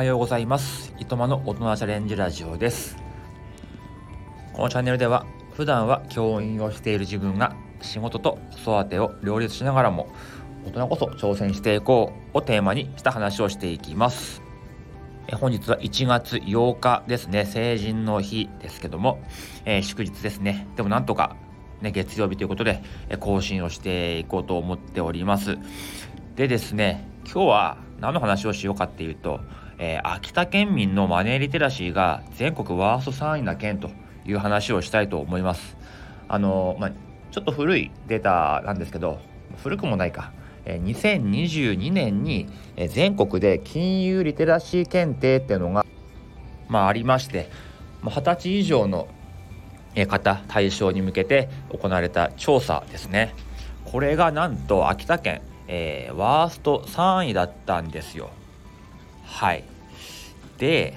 はようございます。いとまの大人チャレンジラジオです。このチャンネルでは普段は教員をしている自分が仕事と子育てを両立しながらも大人こそ挑戦していこうをテーマにした話をしていきます。え本日は1月8日ですね。成人の日ですけども、えー、祝日ですね。でもなんとかね、月曜日ということで、え更新をしていこうと思っております。でですね今日は何の話をしようかっていうと、えー、秋田県民のマネーリテラシーが全国ワースト3位な県という話をしたいと思います。あのまあ、ちょっと古いデータなんですけど古くもないか。2022年に全国で金融リテラシー検定っていうのが、まあ、ありまして20歳以上の方対象に向けて行われた調査ですね。これがなんと秋田県、えー、ワースト3位だったんですよ。はい。で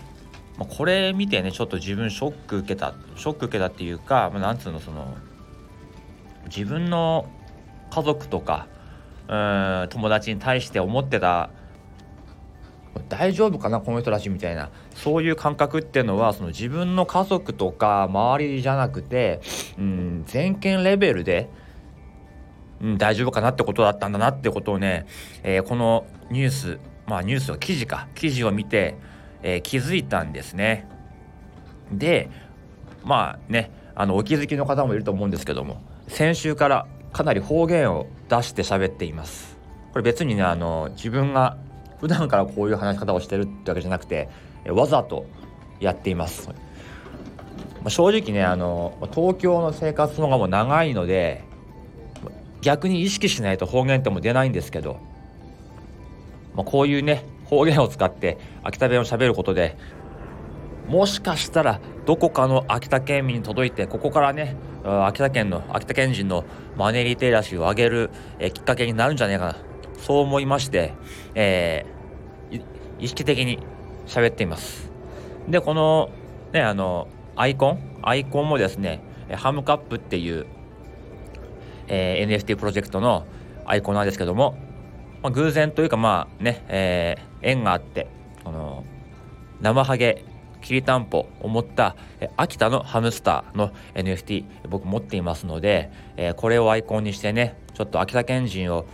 まこれ見てねちょっと自分ショック受けたショック受けたっていうか、まあ、なんつうのその自分の家族とかうん友達に対して思ってた大丈夫かなこの人たちみたいなそういう感覚っていうのはその自分の家族とか周りじゃなくて、うん、全県レベルで、うん、大丈夫かなってことだったんだなってことをね、えー、このニュースまあニュースの記事か記事を見て、えー、気づいたんですね。でまあねあのお気づきの方もいると思うんですけども先週からかなり方言を出して喋っています。これ別にねあの自分が普段からこういう話し方をしてるってわけじゃなくてわざとやっています。まあ正直ねあの東京の生活の方がもう長いので逆に意識しないと方言っても出ないんですけど、まあ、こういうね方言を使って秋田弁をしゃべることでもしかしたらどこかの秋田県民に届いてここからね秋田県の秋田県人のマネリテラシーを上げる、えきっかけになるんじゃないかな。そう思いまして、えー、意識的に喋っています。でこのねあのアイコンアイコンもですねハムカップっていう、えー、NFT プロジェクトのアイコンなんですけども、まあ、偶然というかまあね、えー、縁があってこの生ハゲきりたんぽを持った秋田のハムスターの NFT 僕持っていますので、えこれをアイコンにしてねちょっと秋田県人を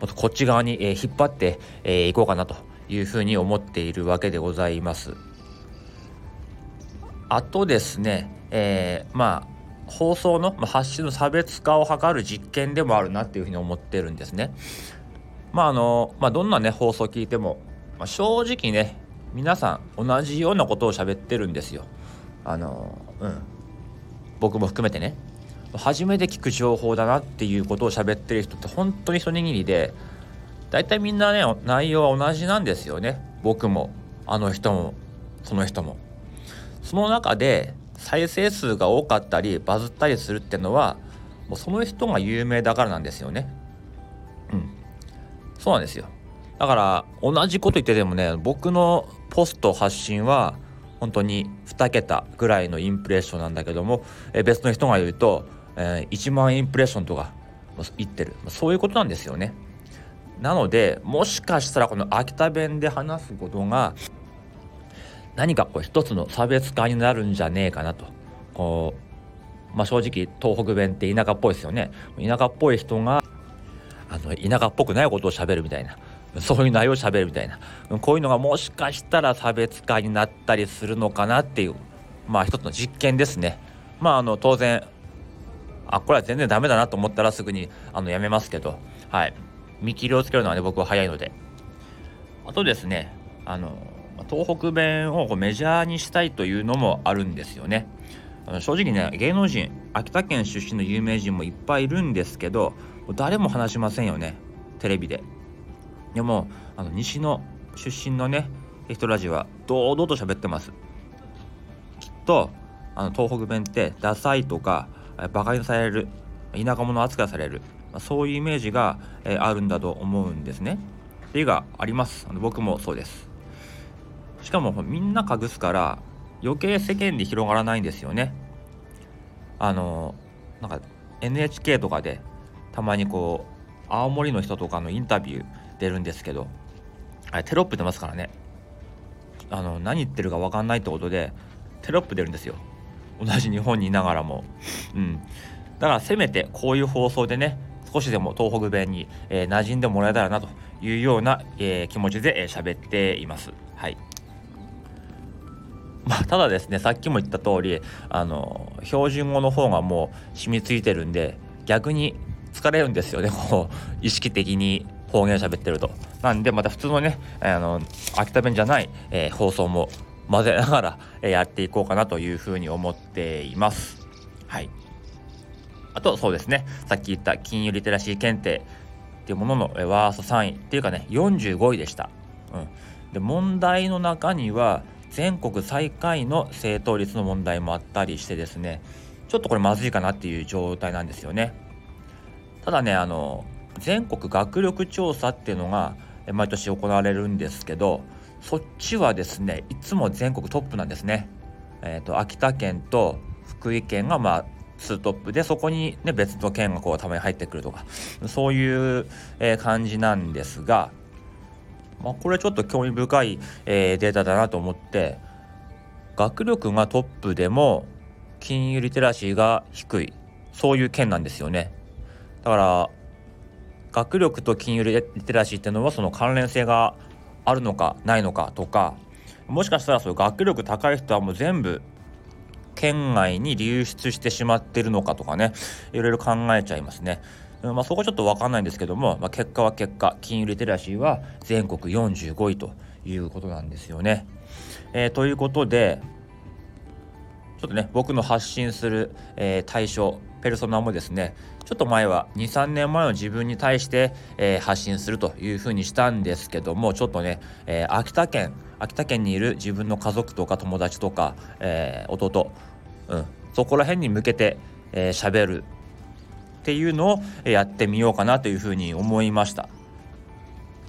もっとこっち側に、引っ張ってい、こうかなというふうに思っているわけでございます。あとですね、えー、まあ放送の発信の差別化を図る実験でもあるなっていうふうに思ってるんですね。まああのまあ、どんなね放送を聞いても、まあ、正直ね皆さん同じようなことを喋ってるんですよ。あのうん僕も含めてね初めて聞く情報だなっていうことを喋ってる人って本当に一握りで大体みんなね内容は同じなんですよね僕もあの人もその人も。その中で再生数が多かったりバズったりするってのはもうその人が有名だからなんですよね。うんそうなんですよ。だから同じこと言っててもね僕のポスト発信は本当に2桁ぐらいのインプレッションなんだけども、え別の人が言うと、えー、1万インプレッションとか言ってるそういうことなんですよね。なのでもしかしたらこの秋田弁で話すことが何かこう一つの差別化になるんじゃねえかなと。こう、まあ、正直東北弁って田舎っぽいですよね。田舎っぽい人があの田舎っぽくないことをしゃべるみたいな。そういう内容をしゃべるみたいな。こういうのがもしかしたら差別化になったりするのかなっていうまあ一つの実験ですね。まああの当然あこれは全然ダメだなと思ったらすぐにあのやめますけど。はい。見切りをつけるのはね僕は早いので。あとですねあの東北弁をメジャーにしたいというのもあるんですよね。正直ね芸能人秋田県出身の有名人もいっぱいいるんですけど誰も話しませんよねテレビで。でもあの西の出身のね人たちは堂々と喋ってますきっとあの東北弁ってダサいとかバカにされる田舎者扱いされるそういうイメージが、えあるんだと思うんですね。っていうがあります僕もそうですしかもみんな隠すから余計世間で広がらないんですよね。あのなんか NHK とかでたまにこう青森の人とかのインタビュー出るんですけどあれテロップ出ますからね。あの何言ってるか分かんないってことでテロップ出るんですよ。同じ日本にいながらも。うん、だからせめてこういう放送でね少しでも東北弁に、えー、馴染んでもらえたらなというような、えー、気持ちで喋、えー、っています。はい。まあ、ただですねさっきも言った通りあの標準語の方がもう染みついてるんで逆に疲れるんですよね こう意識的に方言喋ってると。なんでまた普通のねあの秋田弁じゃない、えー、放送も混ぜながら、えやっていこうかなというふうに思っています。はいあとそうですねさっき言った金融リテラシー検定っていうもののワースト3位っていうかね45位でした。うん、で問題の中には全国最下位の正答率の問題もあったりしてですねちょっとこれまずいかなっていう状態なんですよね。ただねあの全国学力調査っていうのが毎年行われるんですけどそっちはですねいつも全国トップなんですね。えーと、秋田県と福井県がまあ2トップでそこに、ね、別の県がこうたまに入ってくるとかそういう、えー、感じなんですが、まあ、これちょっと興味深い、えー、データだなと思って学力がトップでも金融リテラシーが低いそういう県なんですよね。だから学力と金融リテラシーっていうのはその関連性があるのかないのかとかもしかしたらそういう学力高い人はもう全部県外に流出してしまってるのかとかねいろいろ考えちゃいますね。まあ、そこちょっと分かんないんですけども、まあ、結果は結果金融リテラシーは全国45位ということなんですよね。えー、ということでちょっとね僕の発信する、えー、対象ペルソナもですねちょっと前は23年前の自分に対して、えー、発信するというふうにしたんですけどもちょっとね、えー、秋田県秋田県にいる自分の家族とか友達とか、えー、弟、うん、そこら辺に向けて喋、えー、るっていうのをやってみようかなというふうに思いました。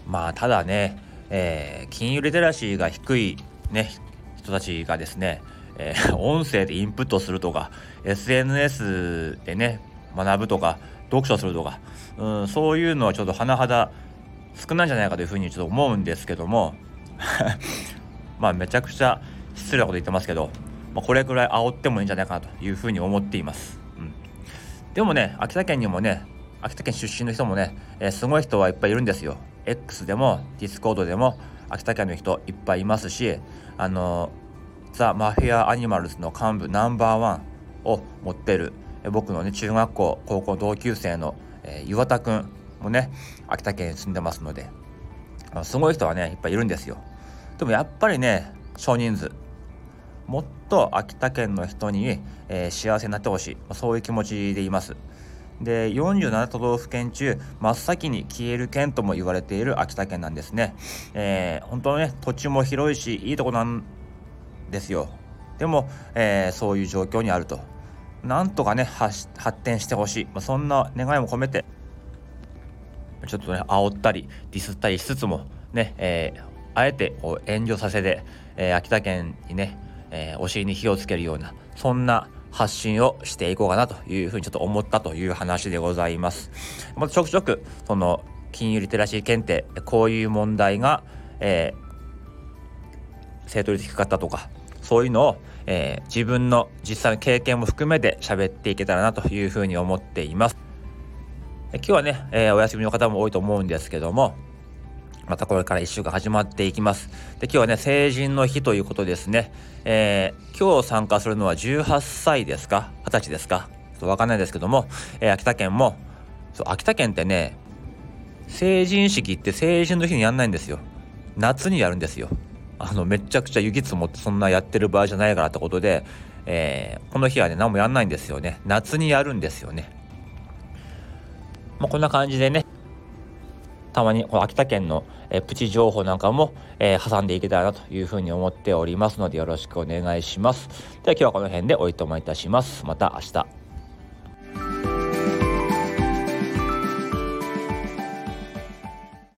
まあただね、えー、金融リテラシーが低いね人たちがですねえー、音声でインプットするとか SNS でね学ぶとか読書するとか、うん、そういうのはちょっと甚だ少ないんじゃないかというふうにちょっと思うんですけども まあめちゃくちゃ失礼なこと言ってますけど、まあ、これくらい煽ってもいいんじゃないかなというふうに思っています、でもね秋田県にもね秋田県出身の人もね、えー、すごい人はいっぱいいるんですよ。X でも Discord でも秋田県の人いっぱいいますしあのザ・マフィア・アニマルズの幹部ナンバーワンを持ってる僕のね中学校高校同級生の、えー、岩田くんもね秋田県に住んでますのですごい人はねいっぱいいるんですよ。でもやっぱりね少人数。もっと秋田県の人に、えー、幸せになってほしい、ま、そういう気持ちでいます。で47都道府県中真っ先に消える県とも言われている秋田県なんですね、えー、本当ね土地も広いしいいとこなんですよ。でも、えー、そういう状況にあると。なんとかね発展してほしい、まあ、そんな願いも込めてちょっとね煽ったりディスったりしつつもね、えー、あえてこう援助させて、えー、秋田県にね、えー、お尻に火をつけるようなそんな発信をしていこうかなというふうにちょっと思ったという話でございます。またちょくちょくその金融リテラシー検定こういう問題が、えー、正答率低かったとかそういうのを、えー、自分の実際の経験も含めて喋っていけたらなというふうに思っています。今日はね、えー、お休みの方も多いと思うんですけども、またこれから1週間始まっていきます。で、今日はね、成人の日ということですね。えー、今日参加するのは18歳ですか ?20 歳ですか？ちょっとわかんないですけども、えー、秋田県も、そう、秋田県ってね、成人式って成人の日にやんないんですよ。夏にやるんですよ。あのめちゃくちゃ雪積もってそんなやってる場合じゃないからってことで、えー、この日はね何もやんないんですよね夏にやるんですよねまあ、こんな感じでねたまにこの秋田県の、えプチ情報なんかも、え、挟んでいけたらなというふうに思っておりますのでよろしくお願いします。では今日はこの辺でおいともいたします。また明日。